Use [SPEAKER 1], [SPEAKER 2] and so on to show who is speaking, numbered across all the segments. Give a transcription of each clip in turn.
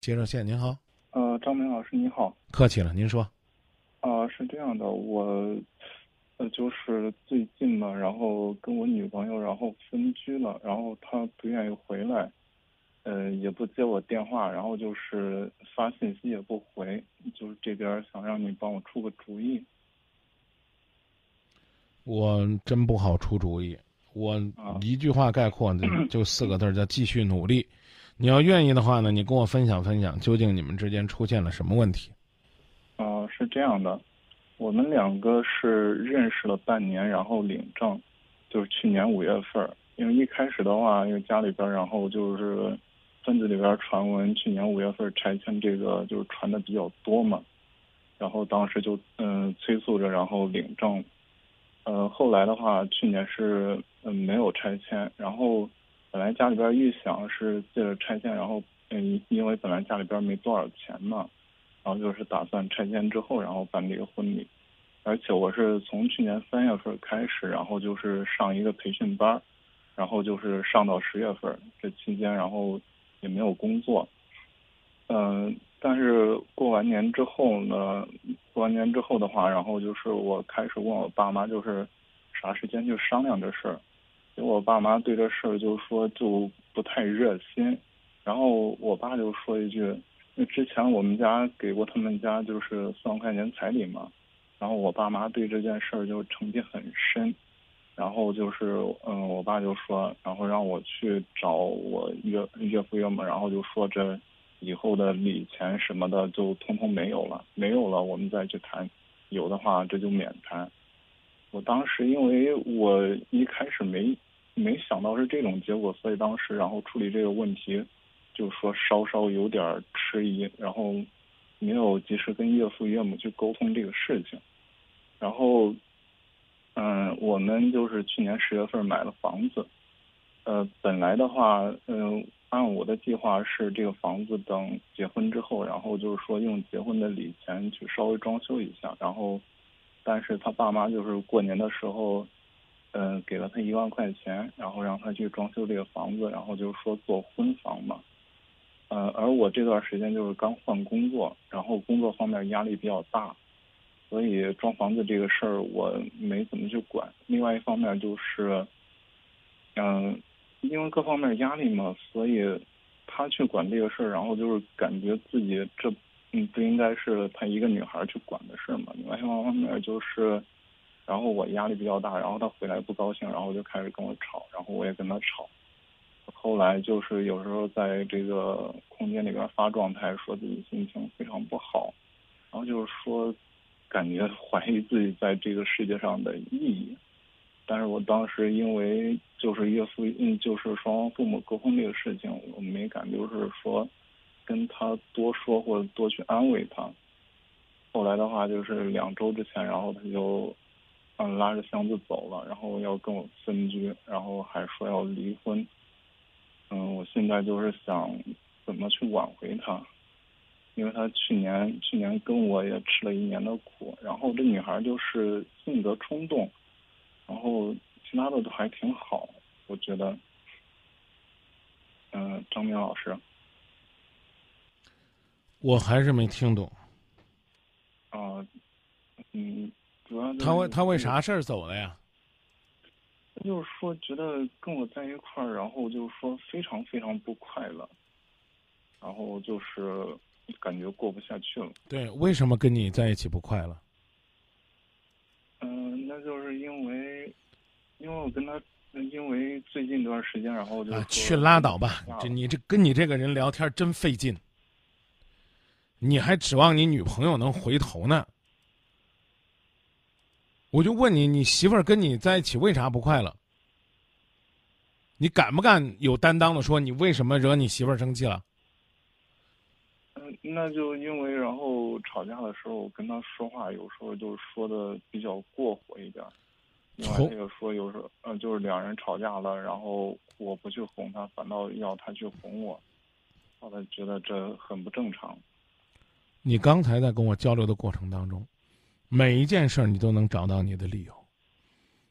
[SPEAKER 1] 接热线，您好。
[SPEAKER 2] 呃，张明老师你好。
[SPEAKER 1] 客气了，您说。
[SPEAKER 2] 啊，是这样的，我，呃，就是最近嘛，然后跟我女朋友然后分居了，然后她不愿意回来，呃，也不接我电话，然后就是发信息也不回，就是这边想让你帮我出个主意。
[SPEAKER 1] 我真不好出主意，我一句话概括 就四个字叫继续努力。你要愿意的话呢，你跟我分享分享，究竟你们之间出现了什么问题？
[SPEAKER 2] 啊，是这样的，我们两个是认识了半年，然后领证，就是去年五月份。因为一开始的话，因为家里边，然后就是村子里边传闻，去年五月份拆迁这个就是传的比较多嘛，然后当时就嗯催促着，然后领证。呃，后来的话，去年是嗯没有拆迁，然后。本来家里边预想是借着拆迁，然后嗯，因为本来家里边没多少钱嘛，然后就是打算拆迁之后，然后办这个婚礼。而且我是从去年三月份开始，然后就是上一个培训班，然后就是上到十月份这期间，然后也没有工作。嗯，但是过完年之后呢，过完年之后的话，然后就是我开始问我爸妈，就是啥时间去商量这事儿。我爸妈对这事儿就说就不太热心，然后我爸就说一句：“那之前我们家给过他们家就是四万块钱彩礼嘛。”然后我爸妈对这件事儿就成见很深，然后就是嗯，我爸就说，然后让我去找我岳岳父岳母，然后就说这以后的礼钱什么的就通通没有了，没有了我们再去谈，有的话这就免谈。我当时因为我一开始没。没想到是这种结果，所以当时然后处理这个问题，就说稍稍有点迟疑，然后没有及时跟岳父岳母去沟通这个事情。然后，嗯，我们就是去年十月份买了房子，呃，本来的话，嗯，按我的计划是这个房子等结婚之后，然后就是说用结婚的礼钱去稍微装修一下，然后，但是他爸妈就是过年的时候。嗯，给了他一万块钱，然后让他去装修这个房子，然后就是说做婚房嘛。呃，而我这段时间就是刚换工作，然后工作方面压力比较大，所以装房子这个事儿我没怎么去管。另外一方面就是，嗯，因为各方面压力嘛，所以他去管这个事儿，然后就是感觉自己这嗯不应该是他一个女孩去管的事儿嘛。另外一方面就是。然后我压力比较大，然后他回来不高兴，然后就开始跟我吵，然后我也跟他吵。后来就是有时候在这个空间里边发状态，说自己心情非常不好，然后就是说感觉 怀疑自己在这个世界上的意义。但是我当时因为就是岳父，嗯，就是双方父母沟通这个事情，我没敢就是说跟他多说或者多去安慰他。后来的话就是两周之前，然后他就。嗯，拉着箱子走了，然后要跟我分居，然后还说要离婚。嗯，我现在就是想怎么去挽回他，因为他去年去年跟我也吃了一年的苦，然后这女孩就是性格冲动，然后其他的都还挺好，我觉得。嗯，张明老师，
[SPEAKER 1] 我还是没听懂。
[SPEAKER 2] 啊，嗯。
[SPEAKER 1] 他为他为啥事儿走了呀？
[SPEAKER 2] 就是说觉得跟我在一块儿，然后就是说非常非常不快乐，然后就是感觉过不下去了。
[SPEAKER 1] 对，为什么跟你在一起不快乐？
[SPEAKER 2] 嗯，那就是因为，因为我跟他，因为最近一段时间，然后就啊
[SPEAKER 1] 去拉倒吧。这你这跟你这个人聊天真费劲，你还指望你女朋友能回头呢？我就问你，你媳妇儿跟你在一起为啥不快乐？你敢不敢有担当的说你为什么惹你媳妇儿生气了？
[SPEAKER 2] 嗯，那就因为然后吵架的时候跟他说话，有时候就说的比较过火一点。另外他又说有时候，嗯，就是两人吵架了，然后我不去哄她，反倒要他去哄我，让他觉得这很不正常。
[SPEAKER 1] 你刚才在跟我交流的过程当中。每一件事儿，你都能找到你的理由。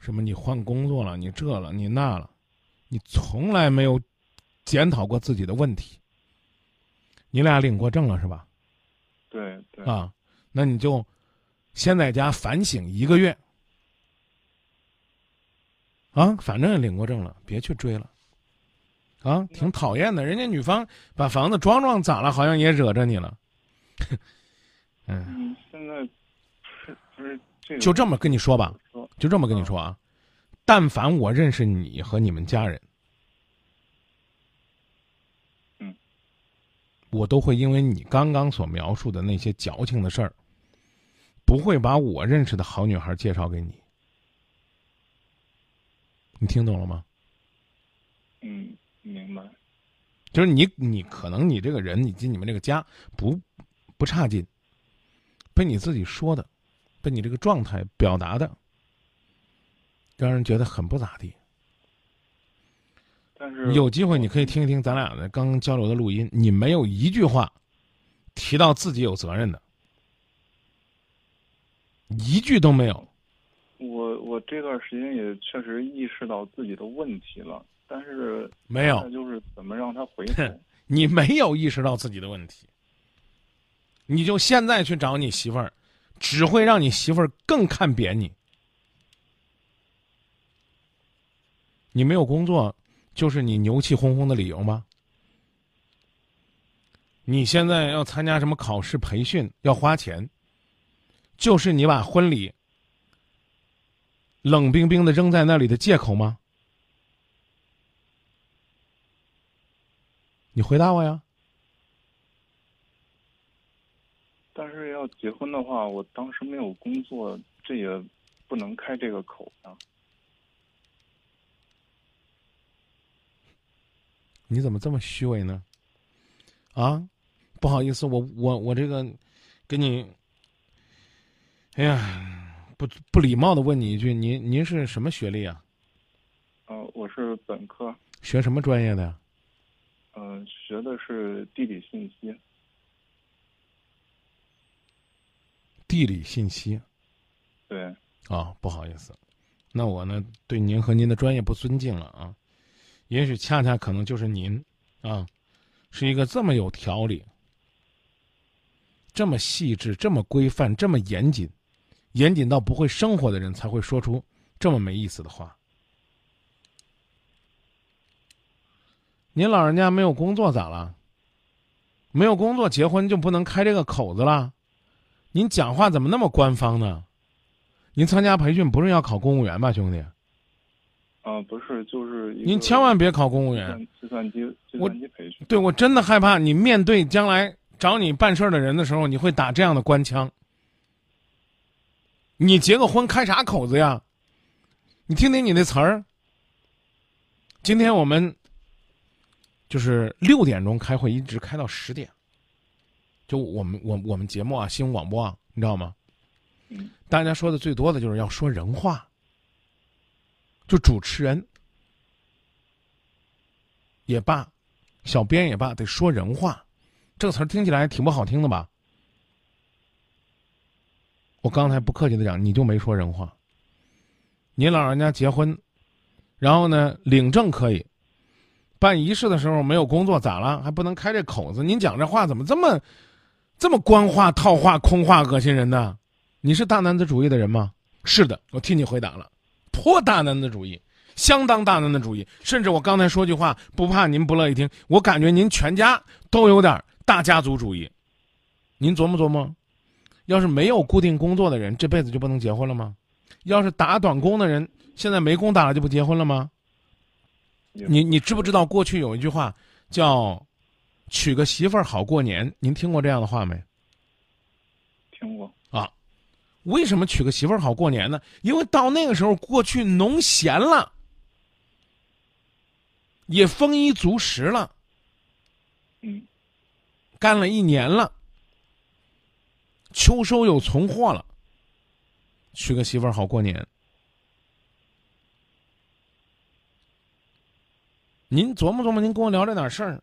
[SPEAKER 1] 什么？你换工作了，你这了，你那了，你从来没有检讨过自己的问题。你俩领过证了是吧？
[SPEAKER 2] 对对。
[SPEAKER 1] 啊，那你就先在家反省一个月。啊，反正也领过证了，别去追了。啊，挺讨厌的，人家女方把房子装装咋了？好像也惹着你了。
[SPEAKER 2] 嗯，现在这个？
[SPEAKER 1] 就这么跟你说吧，就这么跟你说啊。但凡我认识你和你们家人，
[SPEAKER 2] 嗯，
[SPEAKER 1] 我都会因为你刚刚所描述的那些矫情的事儿，不会把我认识的好女孩介绍给你。你听懂了吗？
[SPEAKER 2] 嗯，明白。
[SPEAKER 1] 就是你，你可能你这个人，你进你们这个家不不差劲，被你自己说的，被你这个状态表达的，让人觉得很不咋地。
[SPEAKER 2] 但是
[SPEAKER 1] 有机会你可以听一听咱俩的刚刚交流的录音，你没有一句话提到自己有责任的，一句都没有。
[SPEAKER 2] 我我这段时间也确实意识到自己的问题了，但是
[SPEAKER 1] 没有，
[SPEAKER 2] 就是怎么让他回头？
[SPEAKER 1] 你没有意识到自己的问题，你就现在去找你媳妇儿，只会让你媳妇儿更看扁你。你没有工作，就是你牛气哄哄的理由吗？你现在要参加什么考试培训要花钱，就是你把婚礼。冷冰冰的扔在那里的借口吗？你回答我呀！
[SPEAKER 2] 但是要结婚的话，我当时没有工作，这也不能开这个口啊。
[SPEAKER 1] 你怎么这么虚伪呢？啊，不好意思，我我我这个，给你，哎呀。不不礼貌的问你一句，您您是什么学历啊？
[SPEAKER 2] 呃，我是本科。
[SPEAKER 1] 学什么专业的呀？
[SPEAKER 2] 嗯，学的是地理信息。
[SPEAKER 1] 地理信息。
[SPEAKER 2] 对。
[SPEAKER 1] 啊，不好意思，那我呢对您和您的专业不尊敬了啊。也许恰恰可能就是您，啊，是一个这么有条理、这么细致、这么规范、这么严谨。严谨到不会生活的人才会说出这么没意思的话。您老人家没有工作咋了？没有工作结婚就不能开这个口子了？您讲话怎么那么官方呢？您参加培训不是要考公务员吧，兄弟？
[SPEAKER 2] 啊，不是，就是
[SPEAKER 1] 您千万别考公务员。
[SPEAKER 2] 计算机计算机培训。
[SPEAKER 1] 对，我真的害怕你面对将来找你办事儿的人的时候，你会打这样的官腔。你结个婚开啥口子呀？你听听你那词儿。今天我们就是六点钟开会，一直开到十点。就我们我我们节目啊，新闻广播啊，你知道吗？
[SPEAKER 2] 嗯。
[SPEAKER 1] 大家说的最多的就是要说人话。就主持人也罢，小编也罢，得说人话。这个词儿听起来挺不好听的吧？我刚才不客气的讲，你就没说人话。你老人家结婚，然后呢领证可以，办仪式的时候没有工作咋了？还不能开这口子？您讲这话怎么这么，这么官话、套话、空话，恶心人呢？你是大男子主义的人吗？是的，我替你回答了，颇大男子主义，相当大男子主义。甚至我刚才说句话，不怕您不乐意听，我感觉您全家都有点大家族主义。您琢磨琢磨。要是没有固定工作的人，这辈子就不能结婚了吗？要是打短工的人，现在没工打了就不结婚了吗？你你知不知道过去有一句话叫“娶个媳妇儿好过年”？您听过这样的话没？
[SPEAKER 2] 听过
[SPEAKER 1] 啊。为什么娶个媳妇儿好过年呢？因为到那个时候，过去农闲了，也丰衣足食了，
[SPEAKER 2] 嗯，
[SPEAKER 1] 干了一年了。秋收有存货了，娶个媳妇儿好过年。您琢磨琢磨，您跟我聊这点事儿，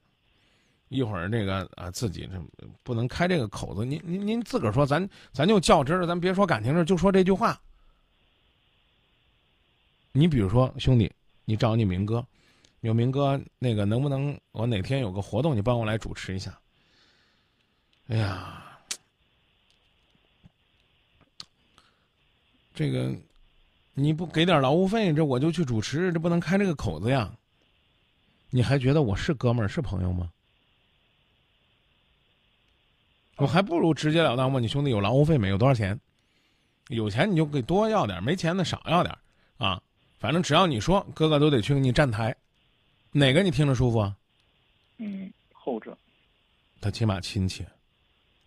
[SPEAKER 1] 一会儿这个啊，自己这不能开这个口子。您您您自个儿说，咱咱就较真儿，咱别说感情事就说这句话。你比如说，兄弟，你找你明哥，有明哥那个能不能我哪天有个活动，你帮我来主持一下？哎呀，这个你不给点劳务费，这我就去主持，这不能开这个口子呀。你还觉得我是哥们儿是朋友吗？我还不如直截了当问你兄弟有劳务费没有？多少钱？有钱你就给多要点，没钱的少要点啊。反正只要你说，哥哥都得去给你站台。哪个你听着舒服啊？
[SPEAKER 2] 嗯，后者。
[SPEAKER 1] 他起码亲切。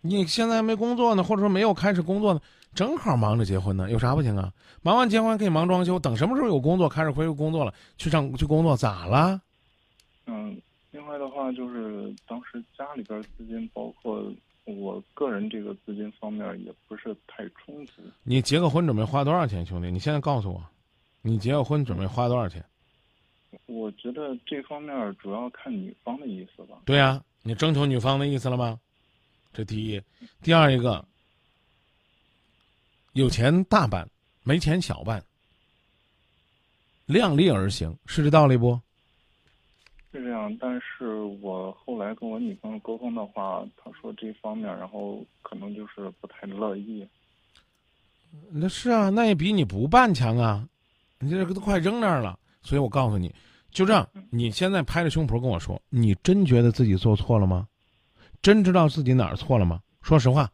[SPEAKER 1] 你现在还没工作呢，或者说没有开始工作呢，正好忙着结婚呢，有啥不行啊？忙完结婚可以忙装修，等什么时候有工作开始恢复工作了，去上去工作咋了？
[SPEAKER 2] 嗯，另外的话就是当时家里边资金，包括我个人这个资金方面也不是太充足。
[SPEAKER 1] 你结个婚准备花多少钱，兄弟？你现在告诉我，你结个婚准备花多少钱？
[SPEAKER 2] 我觉得这方面主要看女方的意思吧。
[SPEAKER 1] 对呀，你征求女方的意思了吗？这第一，第二一个，有钱大办，没钱小办，量力而行，是这道理不？
[SPEAKER 2] 是这样，但是我后来跟我女朋友沟通的话，她说这方面，然后可能就是不太乐意。
[SPEAKER 1] 那是啊，那也比你不办强啊！你这个都快扔那儿了，所以我告诉你，就这样，你现在拍着胸脯跟我说，你真觉得自己做错了吗？真知道自己哪儿错了吗？说实话，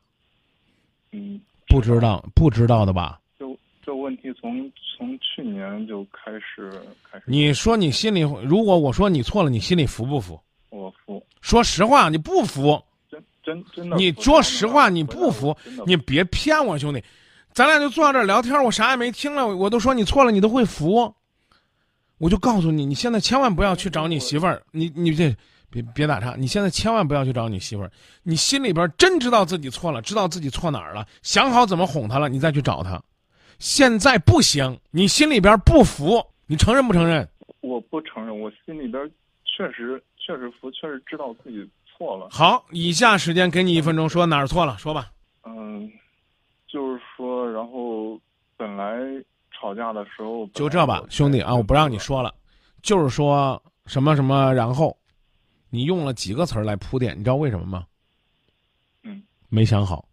[SPEAKER 2] 嗯，
[SPEAKER 1] 不知道，不知道的吧？
[SPEAKER 2] 问题从从去年就开始开始。
[SPEAKER 1] 你说你心里，如果我说你错了，你心里服不服？
[SPEAKER 2] 我服。
[SPEAKER 1] 说实话，你不服。
[SPEAKER 2] 真真真的。
[SPEAKER 1] 你说实话，你不服，你别骗我，兄弟。咱俩就坐在这儿聊天，我啥也没听了，我都说你错了，你都会服。我就告诉你，你现在千万不要去找你媳妇儿，你你这。别别打岔！你现在千万不要去找你媳妇儿，你心里边真知道自己错了，知道自己错哪儿了，想好怎么哄她了，你再去找她。现在不行，你心里边不服，你承认不承认？
[SPEAKER 2] 我不承认，我心里边确实确实服，确实知道自己错了。
[SPEAKER 1] 好，以下时间给你一分钟，说哪儿错了，说吧。
[SPEAKER 2] 嗯，就是说，然后本来吵架的时候
[SPEAKER 1] 就这吧，兄弟啊，我不让你说了，就是说什么什么，然后。你用了几个词儿来铺垫，你知道为什么吗？
[SPEAKER 2] 嗯，
[SPEAKER 1] 没想好，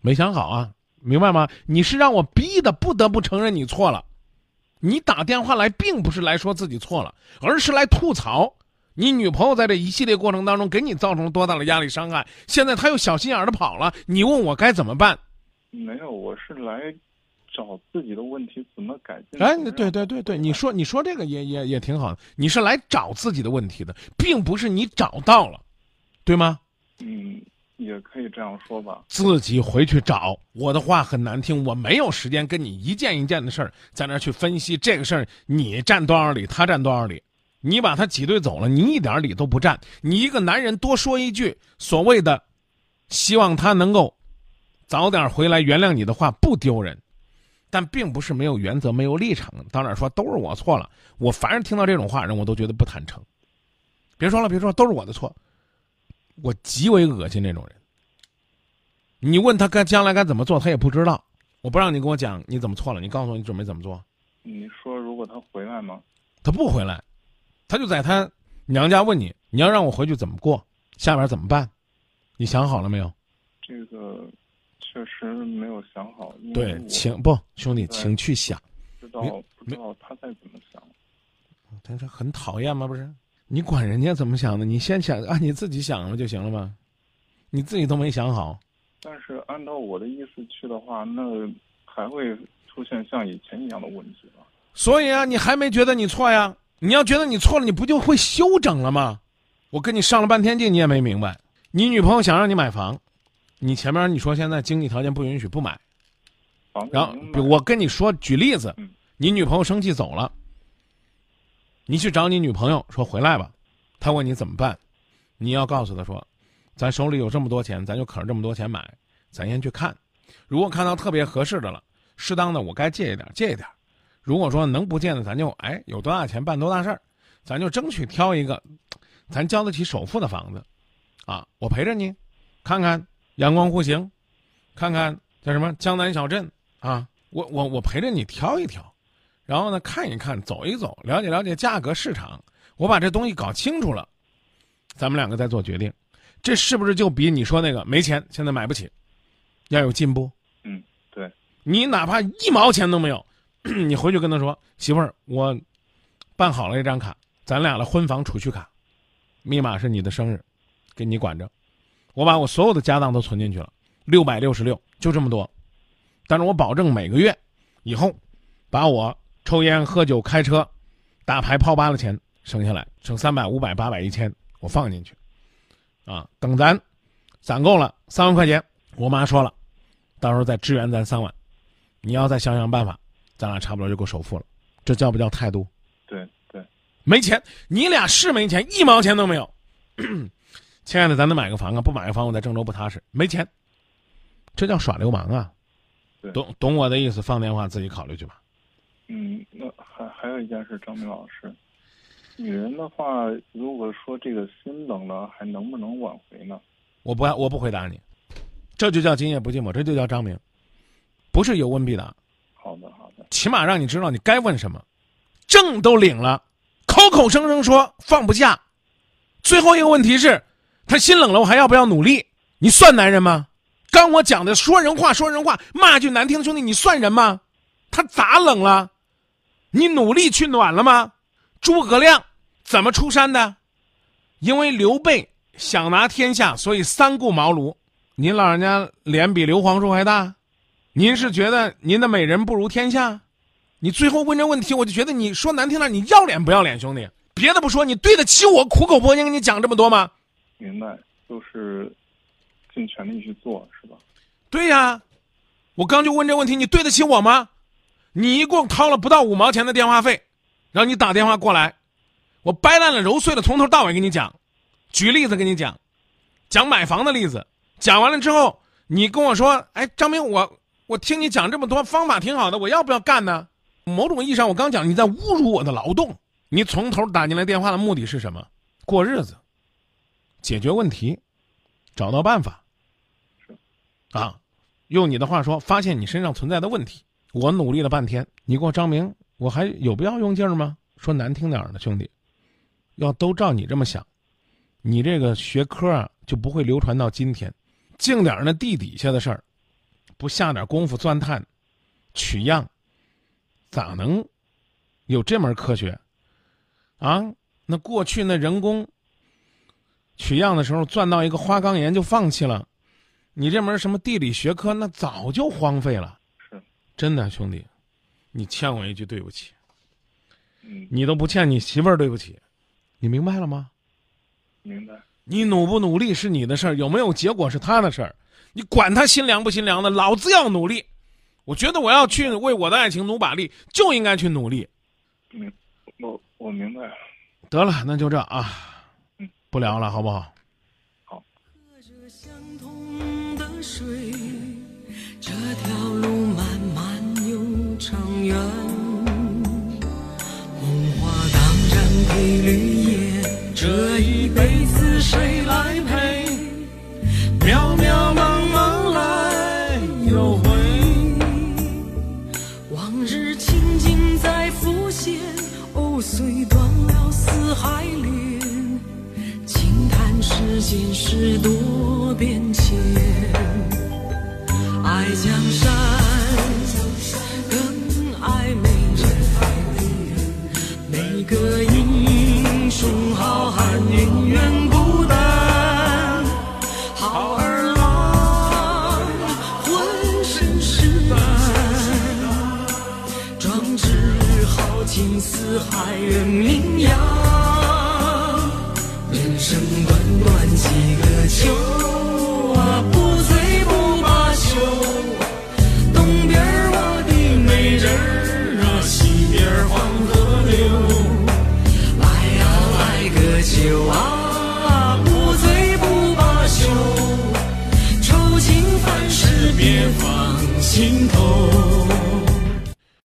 [SPEAKER 1] 没想好啊，明白吗？你是让我逼的，不得不承认你错了。你打电话来，并不是来说自己错了，而是来吐槽你女朋友在这一系列过程当中给你造成了多大的压力伤害。现在她又小心眼的跑了，你问我该怎么办？
[SPEAKER 2] 没有，我是来。找自己的问题怎么改进？
[SPEAKER 1] 哎，对对对对，你说你说这个也也也挺好的。你是来找自己的问题的，并不是你找到了，对吗？
[SPEAKER 2] 嗯，也可以这样说吧。
[SPEAKER 1] 自己回去找。我的话很难听，我没有时间跟你一件一件的事儿在那去分析这个事儿。你占多少理，他占多少理？你把他挤兑走了，你一点理都不占。你一个男人多说一句所谓的，希望他能够早点回来原谅你的话，不丢人。但并不是没有原则、没有立场，到哪说都是我错了。我凡是听到这种话，人我都觉得不坦诚。别说了，别说，都是我的错。我极为恶心那种人。你问他该将来该怎么做，他也不知道。我不让你跟我讲你怎么错了，你告诉我你准备怎么做。
[SPEAKER 2] 你说如果他回来吗？
[SPEAKER 1] 他不回来，他就在他娘家问你，你要让我回去怎么过？下边怎么办？你想好了没有？
[SPEAKER 2] 这个。确实没有想好。
[SPEAKER 1] 对，请不兄弟，请去想。
[SPEAKER 2] 知道不知道他在怎么想？
[SPEAKER 1] 他是很讨厌吗？不是，你管人家怎么想的？你先想按你自己想了就行了吗？你自己都没想好。
[SPEAKER 2] 但是按照我的意思去的话，那还会出现像以前一样的问题吧？
[SPEAKER 1] 所以啊，你还没觉得你错呀？你要觉得你错了，你不就会休整了吗？我跟你上了半天劲，你也没明白。你女朋友想让你买房。你前面你说现在经济条件不允许不买，然后我跟你说举例子，你女朋友生气走了，你去找你女朋友说回来吧，她问你怎么办，你要告诉她说，咱手里有这么多钱，咱就可着这么多钱买，咱先去看，如果看到特别合适的了，适当的我该借一点借一点，如果说能不借的，咱就哎有多大钱办多大事儿，咱就争取挑一个，咱交得起首付的房子，啊，我陪着你，看看。阳光户型，看看叫什么江南小镇啊！我我我陪着你挑一挑，然后呢看一看，走一走，了解了解价格市场。我把这东西搞清楚了，咱们两个再做决定。这是不是就比你说那个没钱现在买不起，要有进步？
[SPEAKER 2] 嗯，对，
[SPEAKER 1] 你哪怕一毛钱都没有，你回去跟他说：“媳妇儿，我办好了一张卡，咱俩的婚房储蓄卡，密码是你的生日，给你管着。我把我所有的家当都存进去了，六百六十六，就这么多。但是我保证每个月以后，把我抽烟、喝酒、开车、打牌、泡吧的钱省下来，省三百、五百、八百、一千，我放进去。啊，等咱攒够了三万块钱，我妈说了，到时候再支援咱三万。你要再想想办法，咱俩差不多就够首付了。这叫不叫态度？
[SPEAKER 2] 对对，
[SPEAKER 1] 没钱，你俩是没钱，一毛钱都没有。亲爱的，咱得买个房啊！不买个房，我在郑州不踏实。没钱，这叫耍流氓啊！懂懂我的意思，放电话自己考虑去吧。
[SPEAKER 2] 嗯，那还还有一件事，张明老师，女人的话，如果说这个心冷了，还能不能挽回呢？
[SPEAKER 1] 我不我不回答你，这就叫今夜不寂寞，这就叫张明，不是有问必答，
[SPEAKER 2] 好的好的，
[SPEAKER 1] 起码让你知道你该问什么。证都领了，口口声声说放不下，最后一个问题是，他心冷了，我还要不要努力？你算男人吗？刚我讲的说人话说人话，骂句难听的兄弟，你算人吗？他咋冷了？你努力去暖了吗？诸葛亮怎么出山的？因为刘备想拿天下，所以三顾茅庐。您老人家脸比刘皇叔还大，您是觉得您的美人不如天下？你最后问这问题，我就觉得你说难听点，你要脸不要脸，兄弟？别的不说，你对得起我苦口婆心跟你讲这么多吗？
[SPEAKER 2] 明白，就是尽全力去做，是吧？
[SPEAKER 1] 对呀，我刚就问这问题，你对得起我吗？你一共掏了不到五毛钱的电话费，让你打电话过来，我掰烂了揉碎了，从头到尾跟你讲，举例子跟你讲，讲买房的例子，讲完了之后，你跟我说，哎，张明，我我听你讲这么多方法挺好的，我要不要干呢？某种意义上，我刚讲你在侮辱我的劳动。你从头打进来电话的目的是什么？过日子，解决问题，找到办法。啊，用你的话说，发现你身上存在的问题。我努力了半天，你给我张明，我还有必要用劲儿吗？说难听点儿的，兄弟，要都照你这么想，你这个学科啊就不会流传到今天。净点儿那地底下的事儿，不下点功夫钻探、取样。咋能有这门科学啊？那过去那人工取样的时候，钻到一个花岗岩就放弃了。你这门什么地理学科，那早就荒废了。
[SPEAKER 2] 是，
[SPEAKER 1] 真的兄弟，你欠我一句对不起。
[SPEAKER 2] 嗯，
[SPEAKER 1] 你都不欠你媳妇儿对不起，你明白了吗？
[SPEAKER 2] 明白。
[SPEAKER 1] 你努不努力是你的事儿，有没有结果是他的事儿。你管他心凉不心凉的，老子要努力。我觉得我要去为我的爱情努把力，就应该去努力。
[SPEAKER 2] 明，我我明白了。
[SPEAKER 1] 得了，那就这啊，
[SPEAKER 2] 嗯，
[SPEAKER 1] 不聊了，好不好？
[SPEAKER 2] 好。
[SPEAKER 3] 长远。红花当然配绿